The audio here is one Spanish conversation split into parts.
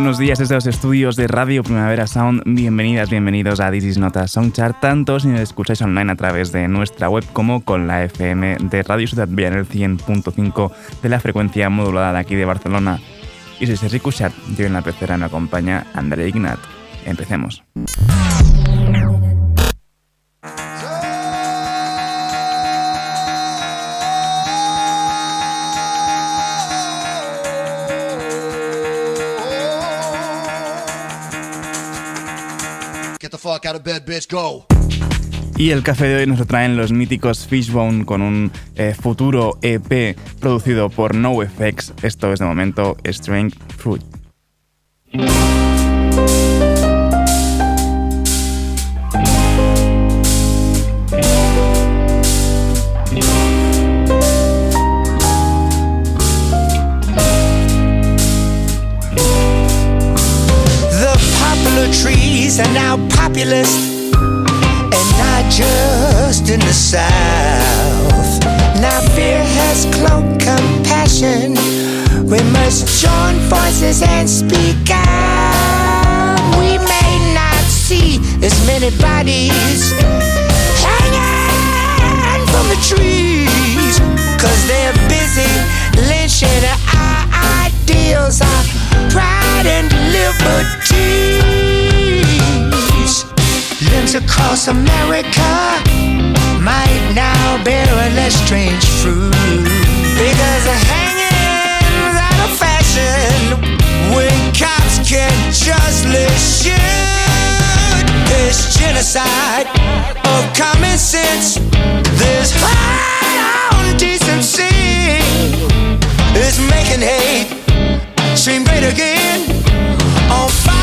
Buenos días desde los estudios de Radio Primavera Sound. Bienvenidas, bienvenidos a This is Not a Soundchart, tanto si nos escucháis online a través de nuestra web como con la FM de Radio Ciudad Vía el 100.5 de la frecuencia modulada de aquí de Barcelona. Y soy Sergi Cushart, yo en la pecera me acompaña André Ignat. Empecemos. Y el café de hoy nos traen los míticos Fishbone con un eh, futuro EP producido por NoFX. Esto es de momento Strange Fruit. Are now populist and not just in the south. Now fear has cloaked compassion. We must join forces and speak out. We may not see as many bodies hanging from the trees, cause they're busy lynching our ideals, our limbs across America might now bear a less strange fruit. Because hanging's out of fashion when cops can justly shoot. There's genocide of common sense. There's high on decency. It's making hate seem great again on Fox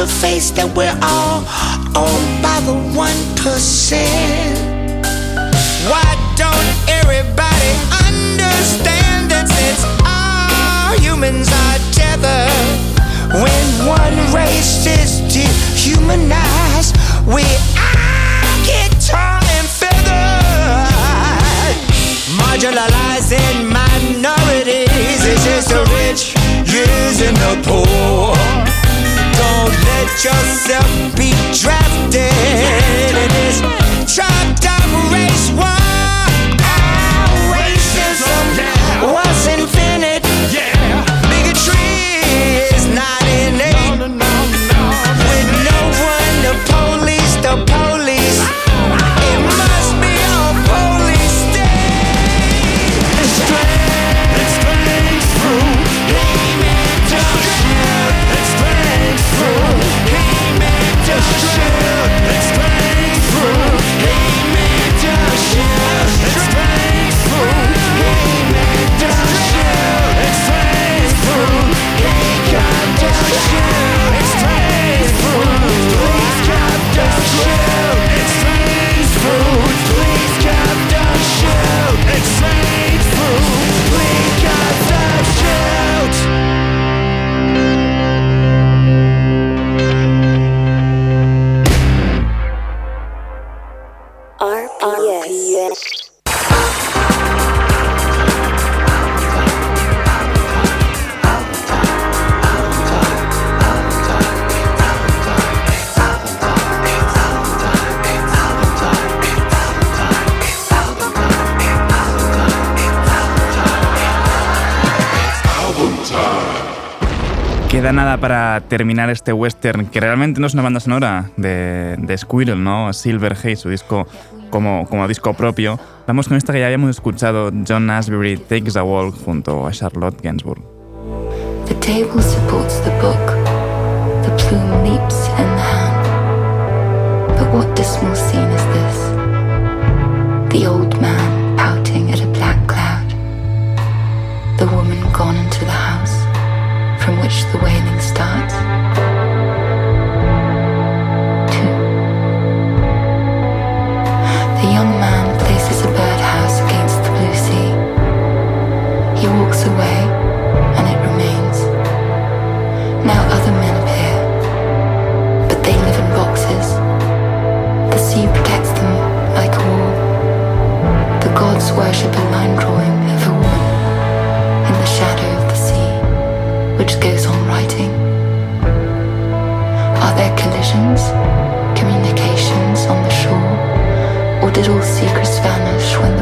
to face that we're all owned by the 1%. Why don't everybody understand that since all humans are tethered, when one race is dehumanized, we all get torn and feathered. marginalizing minorities. is just the rich using the poor. Don't let yourself be drafted in this chopped up race Queda nada para terminar este western, que realmente no es una banda sonora de, de Squirrel, ¿no? Silver Haze, su disco como, como disco propio. Vamos con esta que ya habíamos escuchado, John Asbury Takes a Walk junto a Charlotte Gainsbourg. The table supports the book, the plume leaps in the hand. But what dismal scene is this? The. watch the wailing starts. Two. The young man. Did all secrets vanish when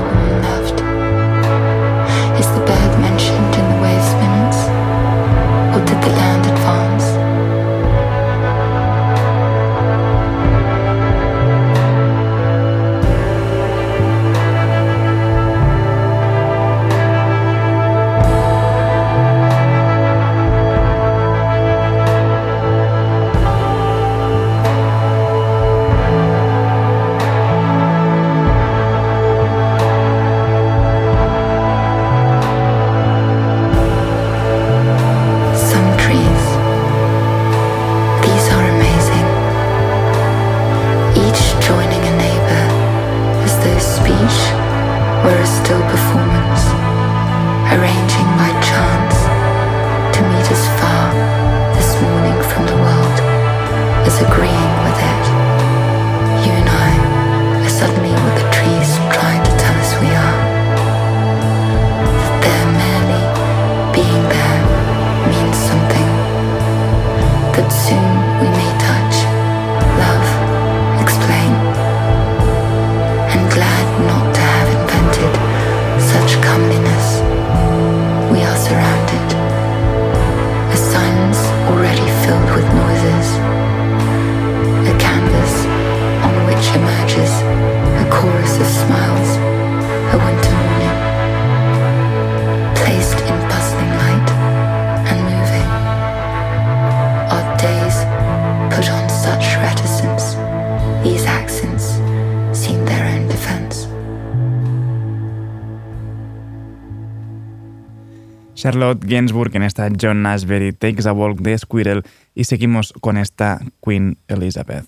Charlotte Gainsbourg en esta John Ashbery Takes a Walk de Squirrel y seguimos con esta Queen Elizabeth.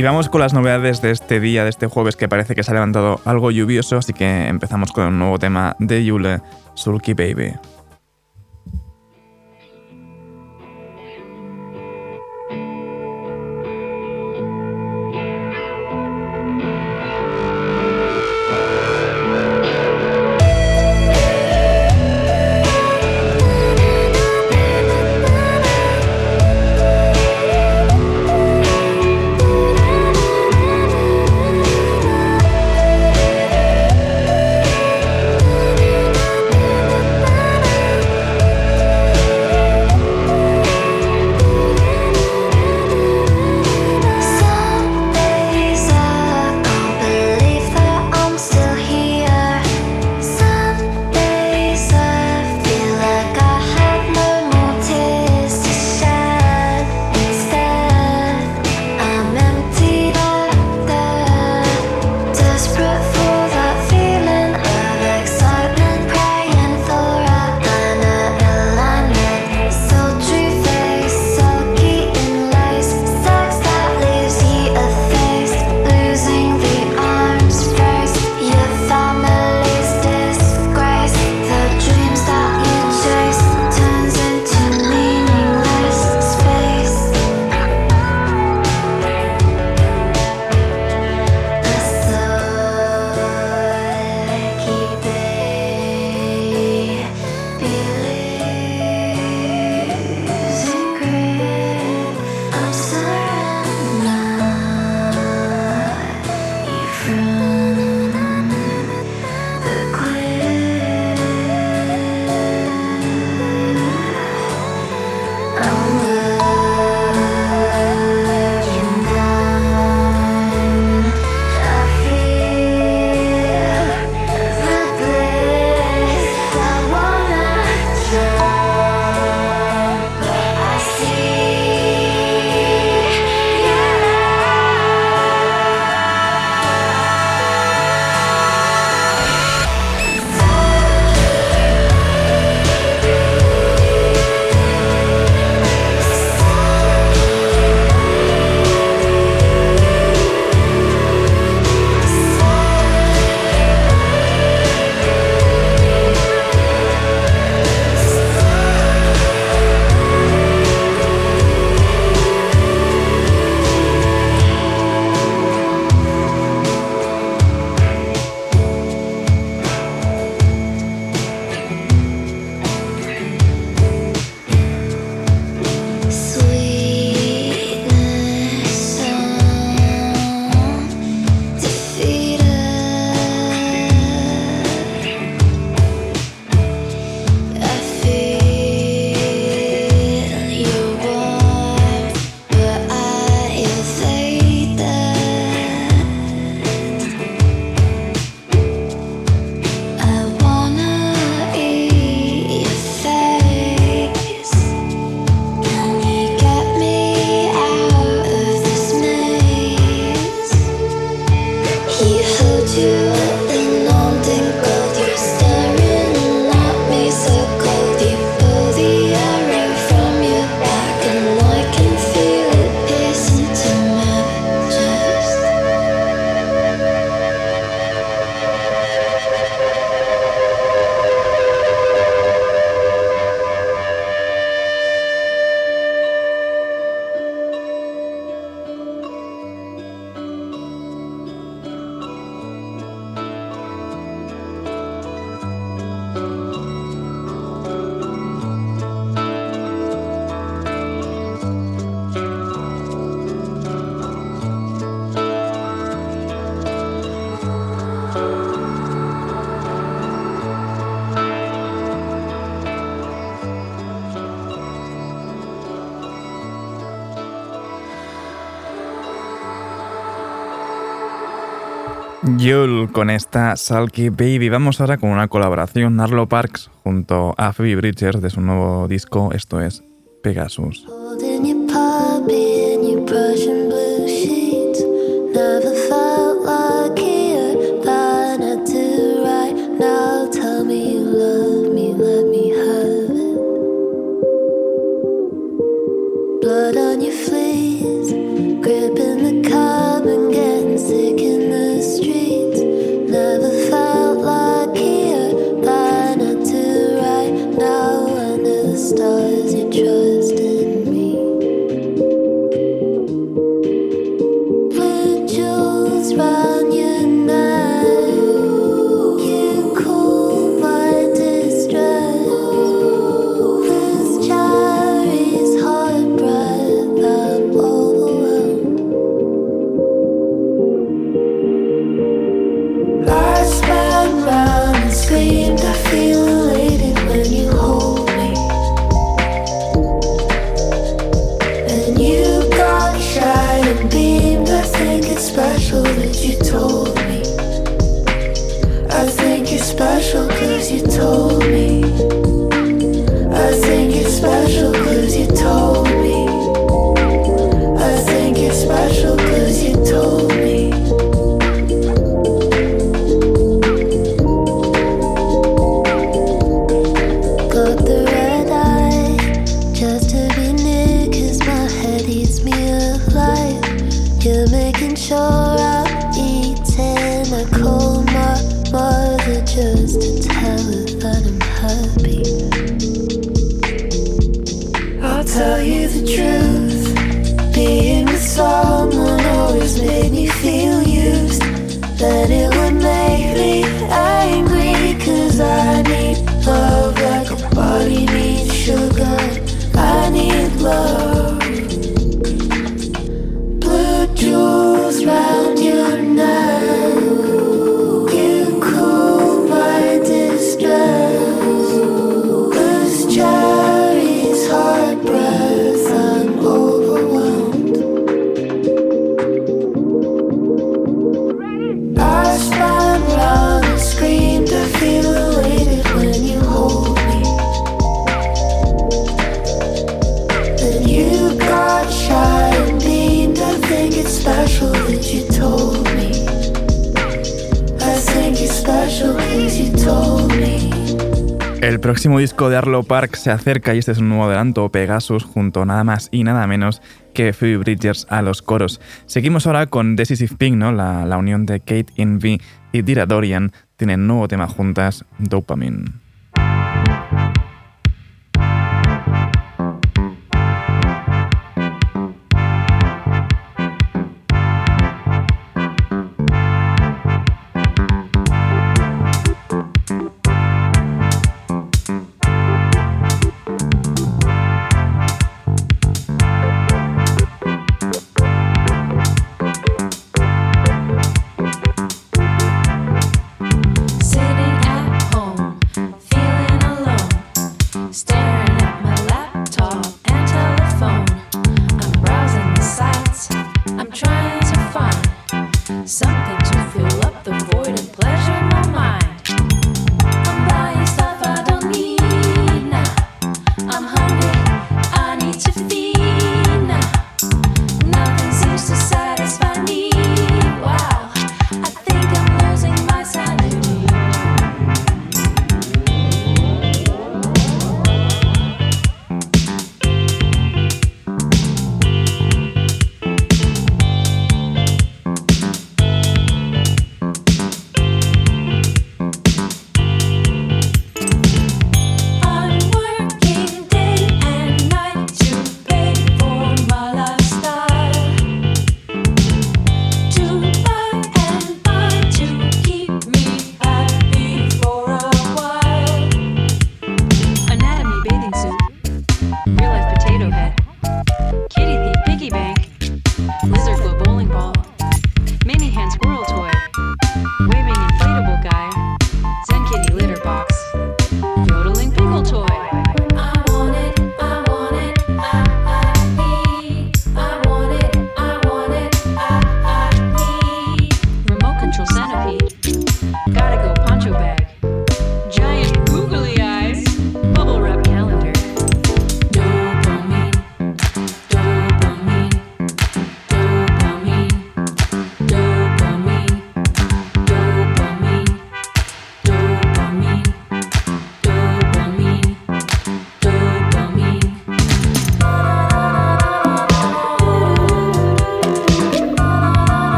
Y vamos con las novedades de este día, de este jueves, que parece que se ha levantado algo lluvioso, así que empezamos con un nuevo tema de Yule, Sulky Baby. Yul con esta Sulky Baby. Vamos ahora con una colaboración Arlo Parks junto a Phoebe Bridgers de su nuevo disco, esto es Pegasus. tell you the truth. próximo disco de Arlo Park se acerca y este es un nuevo adelanto, Pegasus, junto nada más y nada menos que Phoebe Bridgers a los coros. Seguimos ahora con Decisive Pink, ¿no? la, la unión de Kate Envy y Dira Dorian tienen nuevo tema juntas, Dopamine.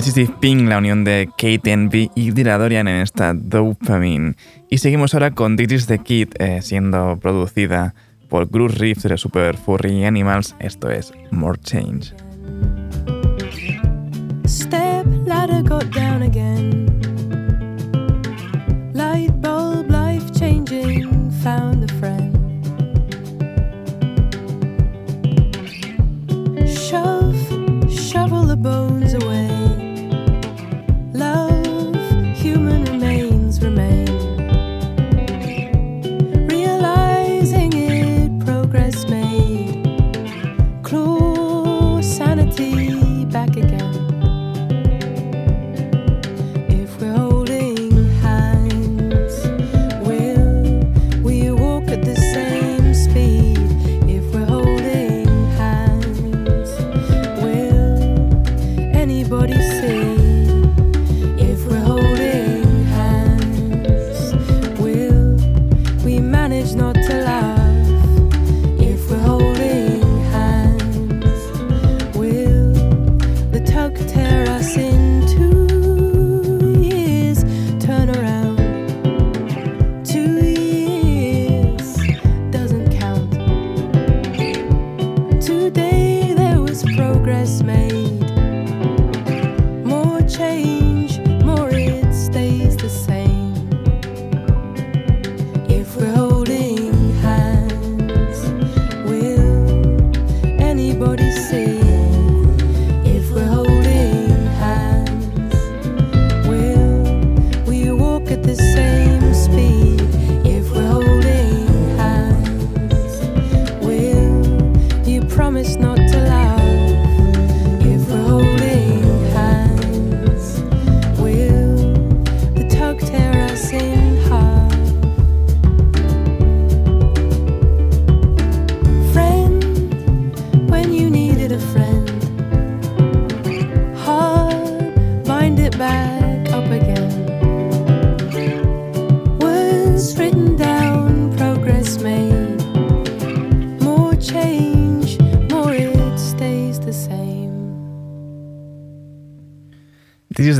de Pink, la unión de Kate Envy y Dira Dorian en esta Dopamine. Y seguimos ahora con This the Kid, eh, siendo producida por Bruce Reeves de Super Furry Animals. Esto es More Change. Step ladder got down again. Light bulb, life changing, found a friend. Shove, shovel the bones away.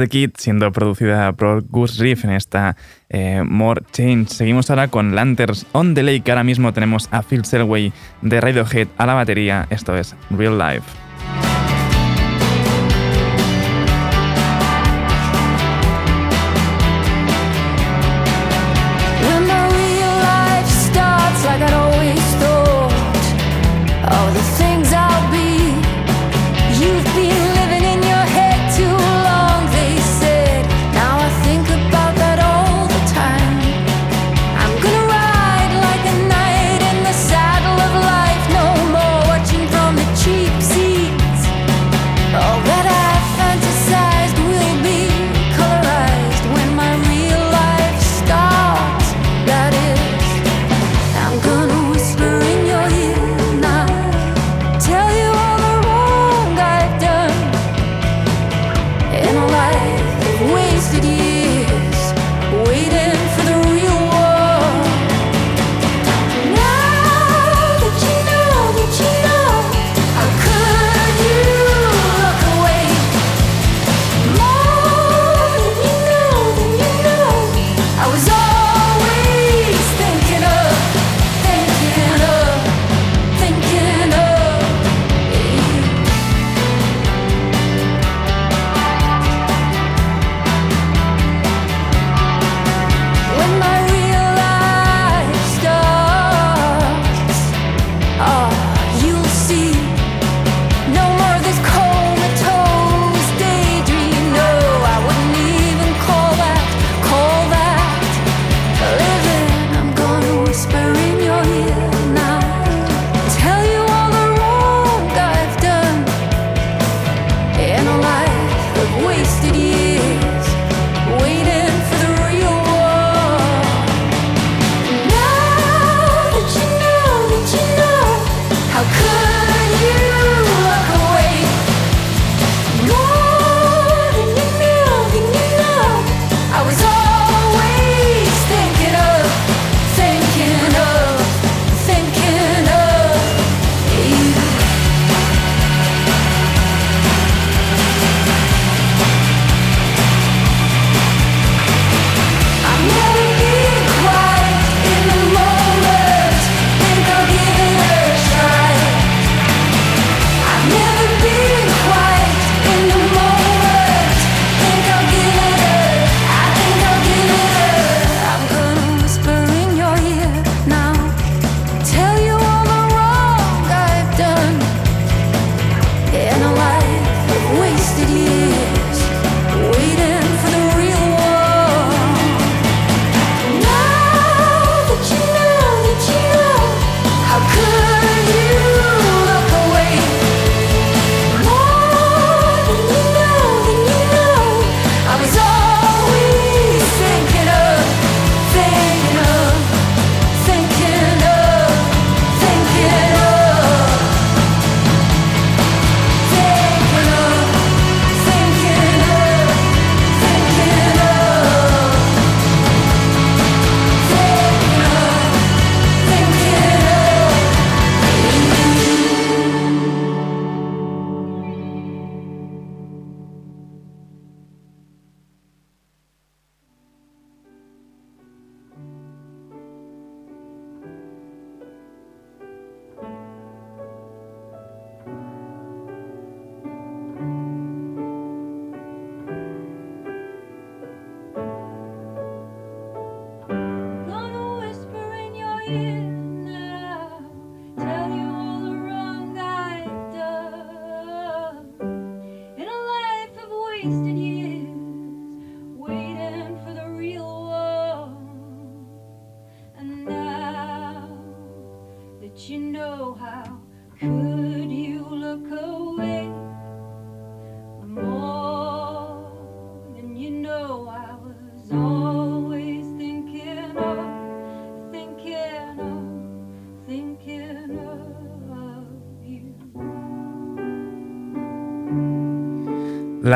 the Kid, siendo producida por Gus Riff en esta eh, More Change. Seguimos ahora con Lanterns on the Lake. Ahora mismo tenemos a Phil Selway de Radiohead a la batería. Esto es Real Life.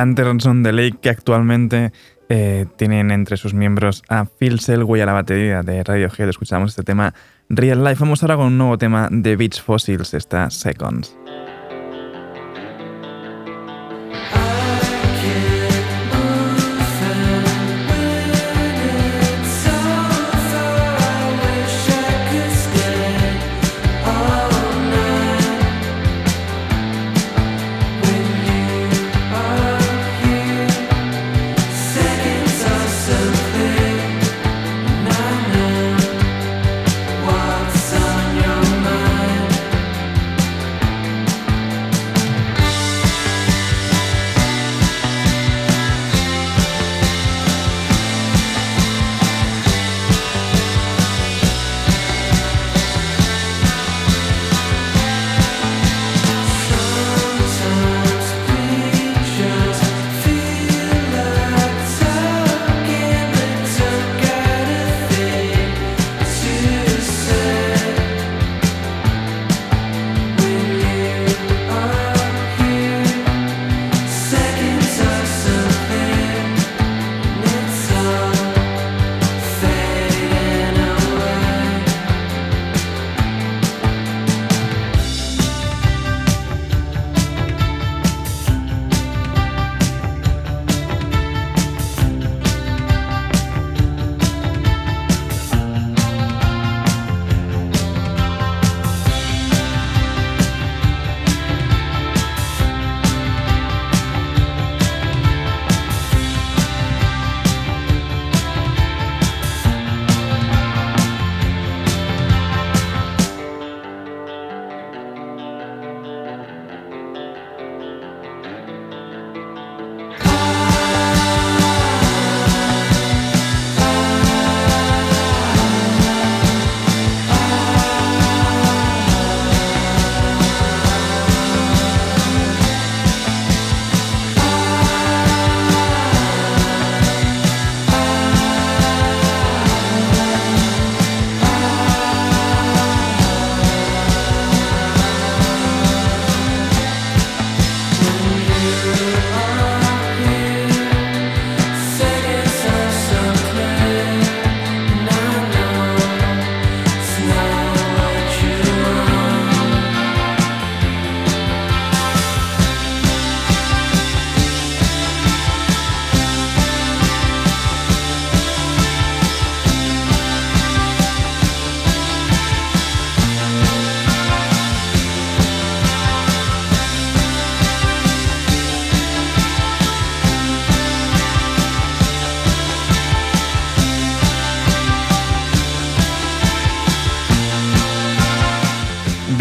Lanterns on the Lake, que actualmente eh, tienen entre sus miembros a Phil Selway a la batería de Radiohead. Escuchamos este tema Real Life. Vamos ahora con un nuevo tema de Beach Fossils, esta Seconds.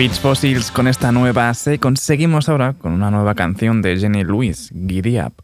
Beach Fossils con esta nueva se conseguimos ahora con una nueva canción de Jenny Lewis, Giddy Up.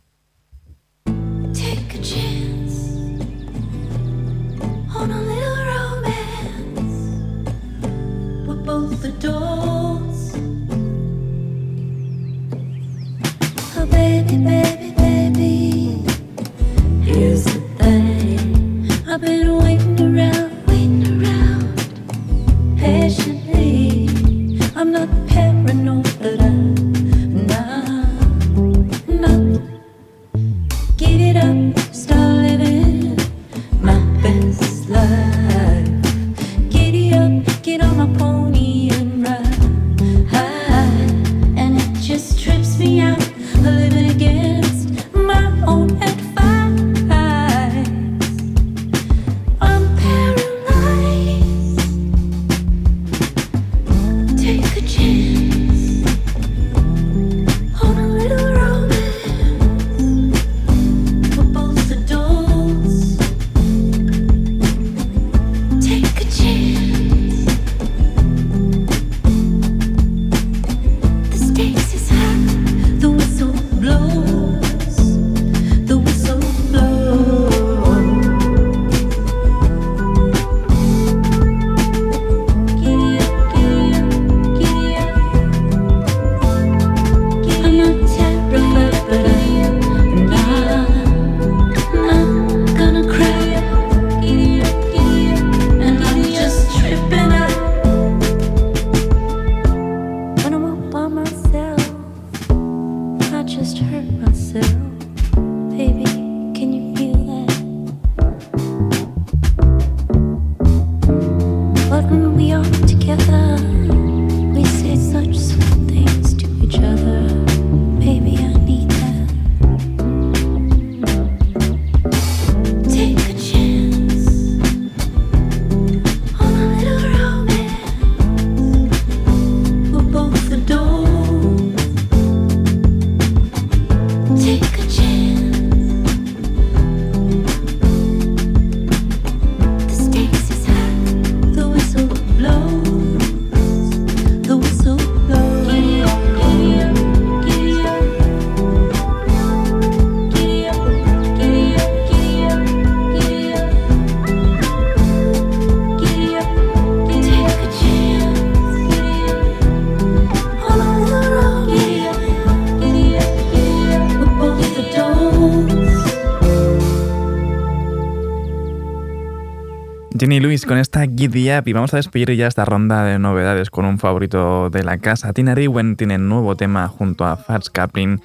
Jenny Luis con esta Giddy Up y vamos a despedir ya esta ronda de novedades con un favorito de la casa. Tina Riwen tiene nuevo tema junto a Fats Kaplan,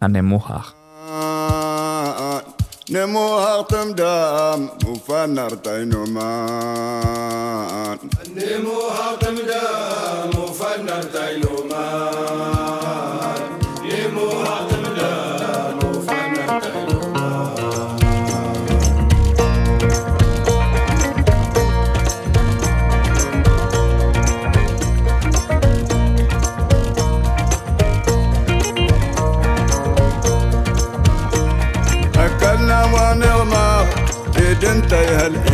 Anemuhaj. ليالي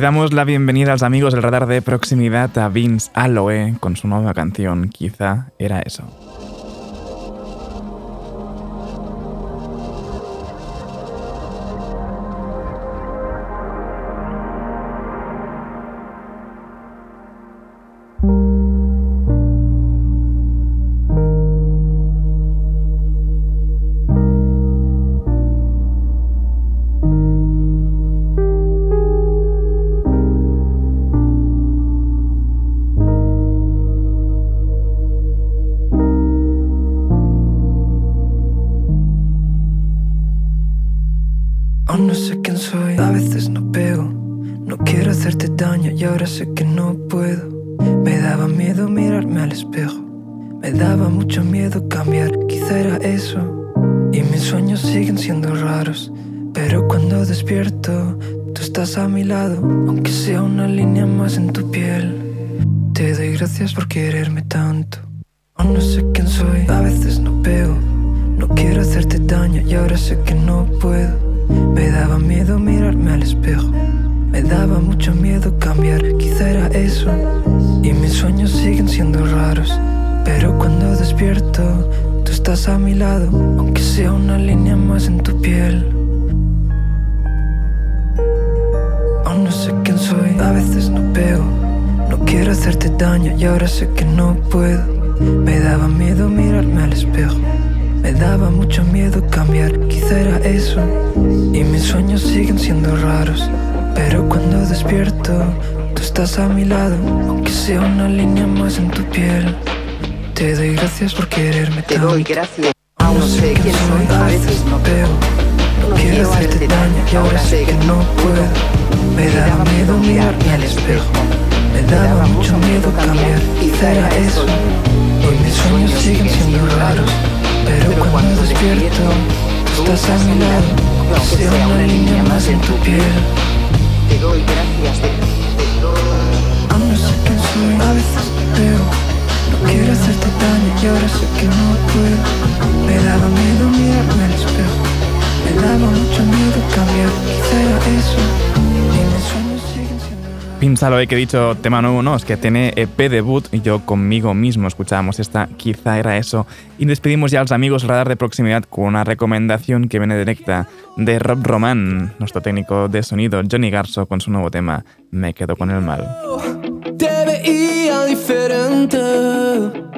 Damos la bienvenida a los amigos del radar de proximidad a Vince Aloe con su nueva canción, Quizá era eso. Hacerte daño y ahora sé que no puedo. Me daba miedo mirarme al espejo. Me daba mucho miedo cambiar, quizá era eso. Y mis sueños siguen siendo raros. Pero cuando despierto, tú estás a mi lado, aunque sea una línea más en tu piel. Te doy gracias por quererme Te tanto. doy gracias. Aún no sé quién soy, a veces no Pero no quiero hacerte daño y ahora sé que no puedo. Me daba miedo mirarme al espejo. Me daba mucho miedo cambiar, quizá era eso. Y mis sueños siguen siendo raros. Pero cuando despierto, tú estás a mi lado. sea una línea más en tu piel. Te doy gracias de. Aún no sé quién soy, a veces veo No quiero hacerte daño y ahora sé que no puedo Me daba miedo mirarme al espejo Me daba mucho miedo cambiar, quizá era eso Y mis sueños siendo Piénsalo, eh, que he dicho tema nuevo, no, es que tiene EP debut y yo conmigo mismo escuchábamos esta, quizá era eso. Y despedimos ya a los amigos Radar de Proximidad con una recomendación que viene directa de Rob Roman, nuestro técnico de sonido Johnny Garso con su nuevo tema, Me quedo con el mal. diferente.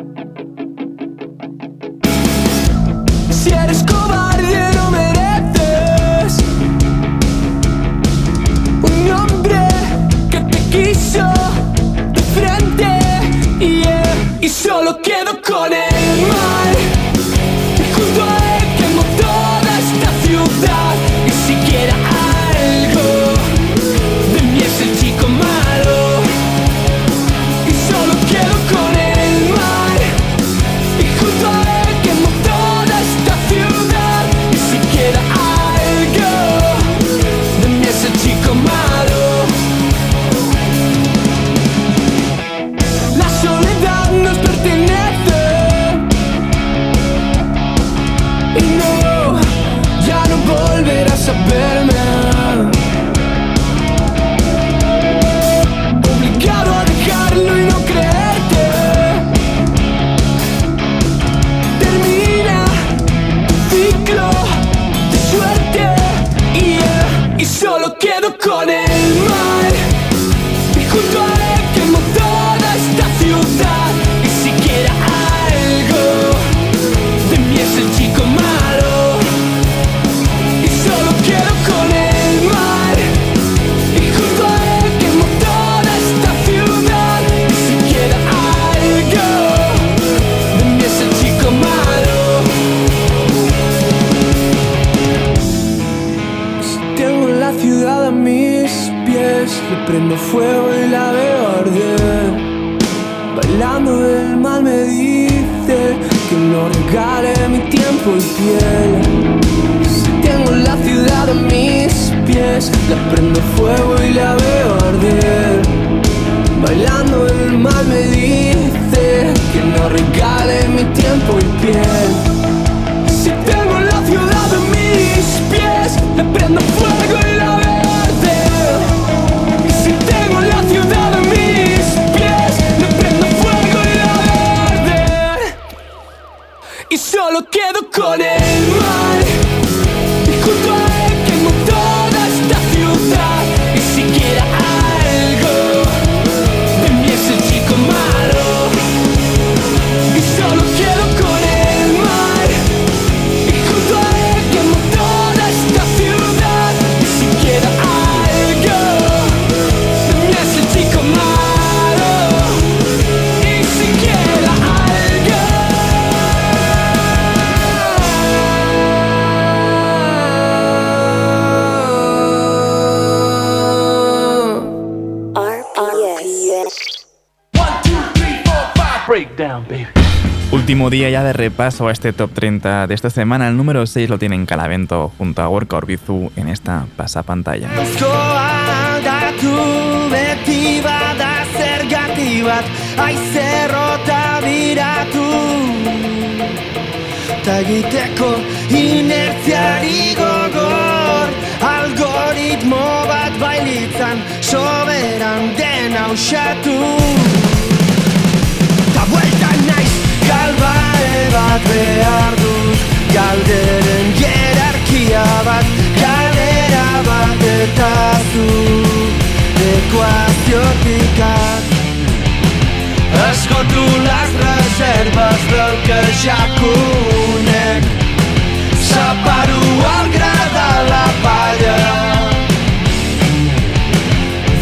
Solo quedo Día ya de repaso a este top 30 de esta semana. El número 6 lo tienen Calavento junto a Worka Orbizu en esta pasapantalla. algoritmo bat behar dut. Galderen jerarkia bat Galera bat eta zu. Ekuaziotik at. Esgotu las reservas del que ja conec. Separo el gra de la palla.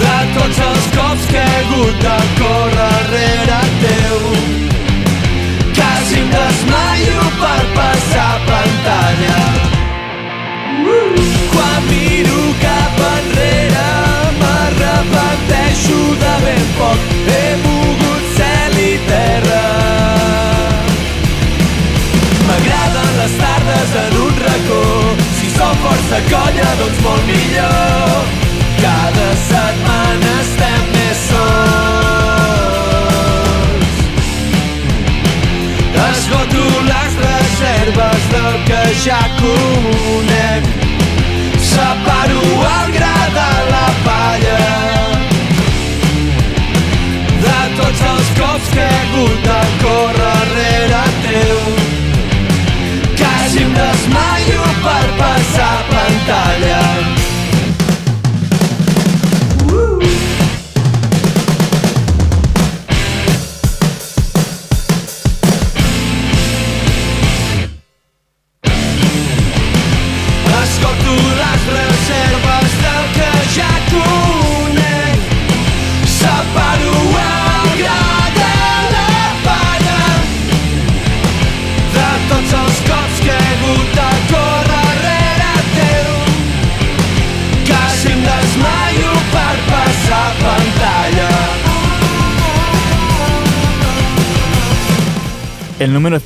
De tots els cops que he hagut de córrer rere teu. desmaio per passar pantalla. Uh! Quan miro cap enrere m'arrepenteixo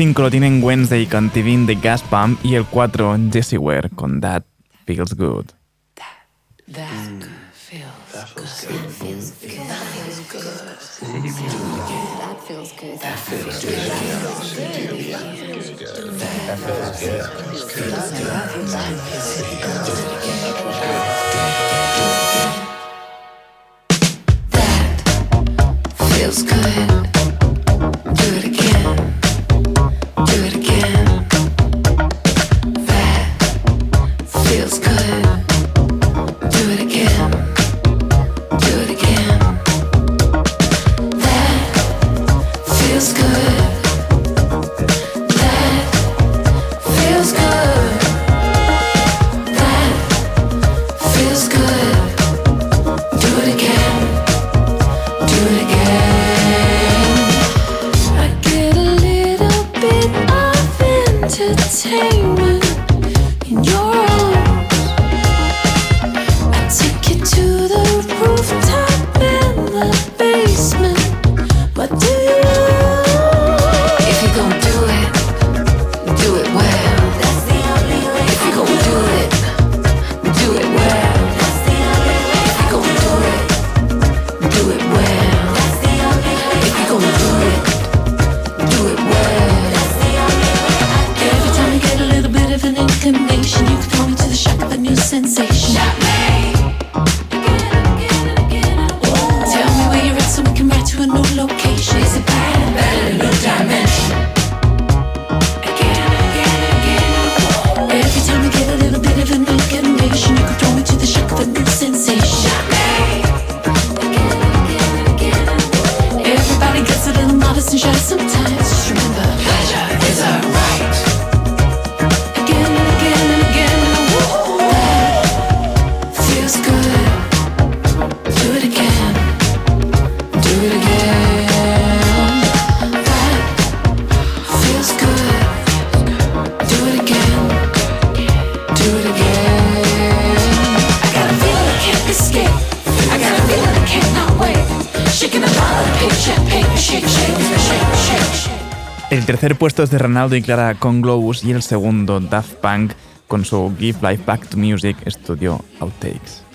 5 lo tienen Wednesday con Tivin de Gas Pump y el 4 Jesse Ware con That Feels Good. That, that feels good. That feels good. That feels good. That feels good. That feels good. That feels good. That feels good. tercer puesto es de Ronaldo y Clara con Globus y el segundo Daft Punk con su Give Life Back to Music Studio Outtakes.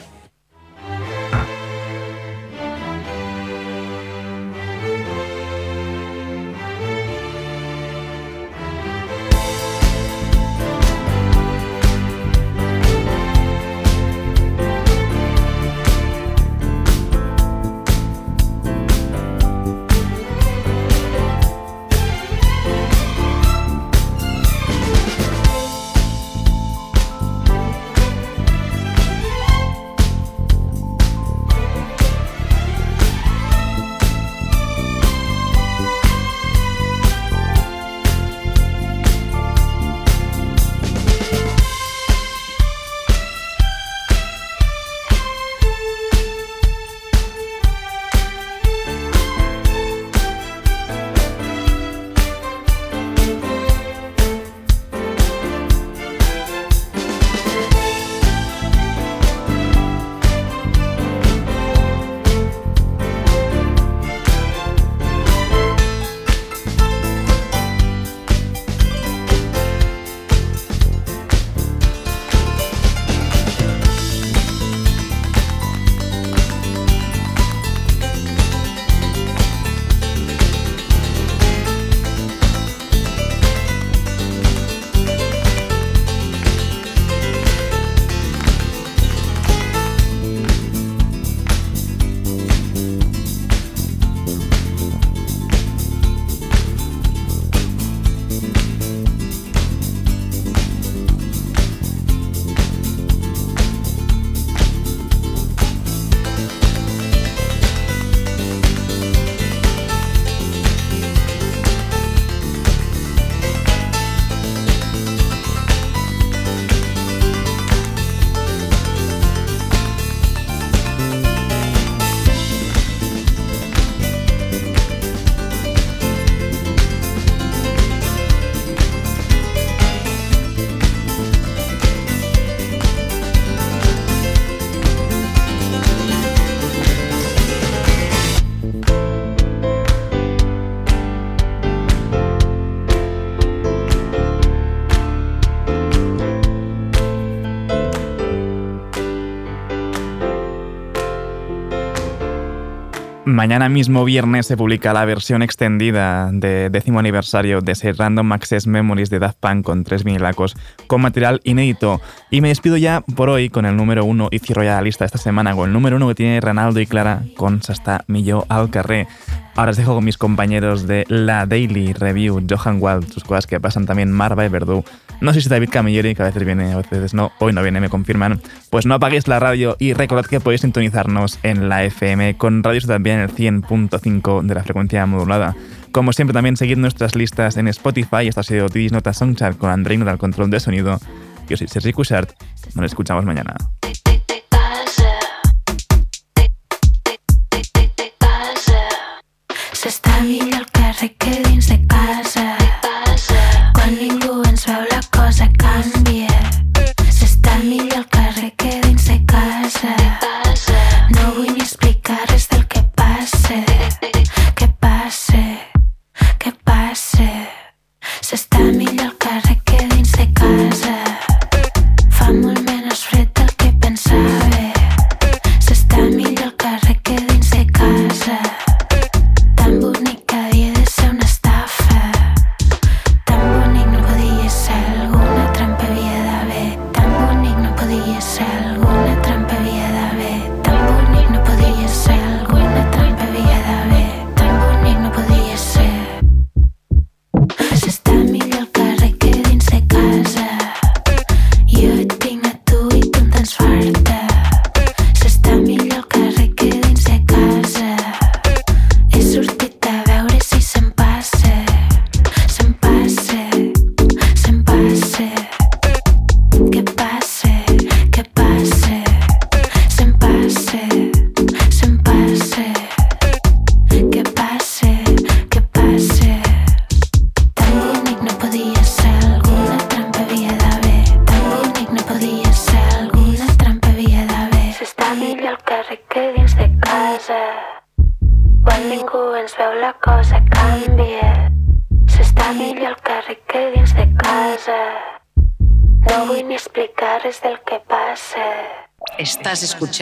Mañana mismo viernes se publica la versión extendida de décimo aniversario de ese Random Access Memories de Daft Punk con tres vinilacos con material inédito. Y me despido ya por hoy con el número uno y cierro ya la lista esta semana con el número uno que tiene Ronaldo y Clara con Sasta Millo al Carré. Ahora os dejo con mis compañeros de la Daily Review, Johan Wald, sus cosas que pasan también Marva y Verdú. No sé si David Camilleri, que a veces viene, a veces no, hoy no viene, me confirman. Pues no apaguéis la radio y recordad que podéis sintonizarnos en la FM con Radio también en el 100.5 de la frecuencia modulada. Como siempre, también seguid nuestras listas en Spotify. Esto ha sido Tidis Nota Songchart con Andrei Nota al control de sonido. Yo soy Sergi Cushart. Nos escuchamos mañana.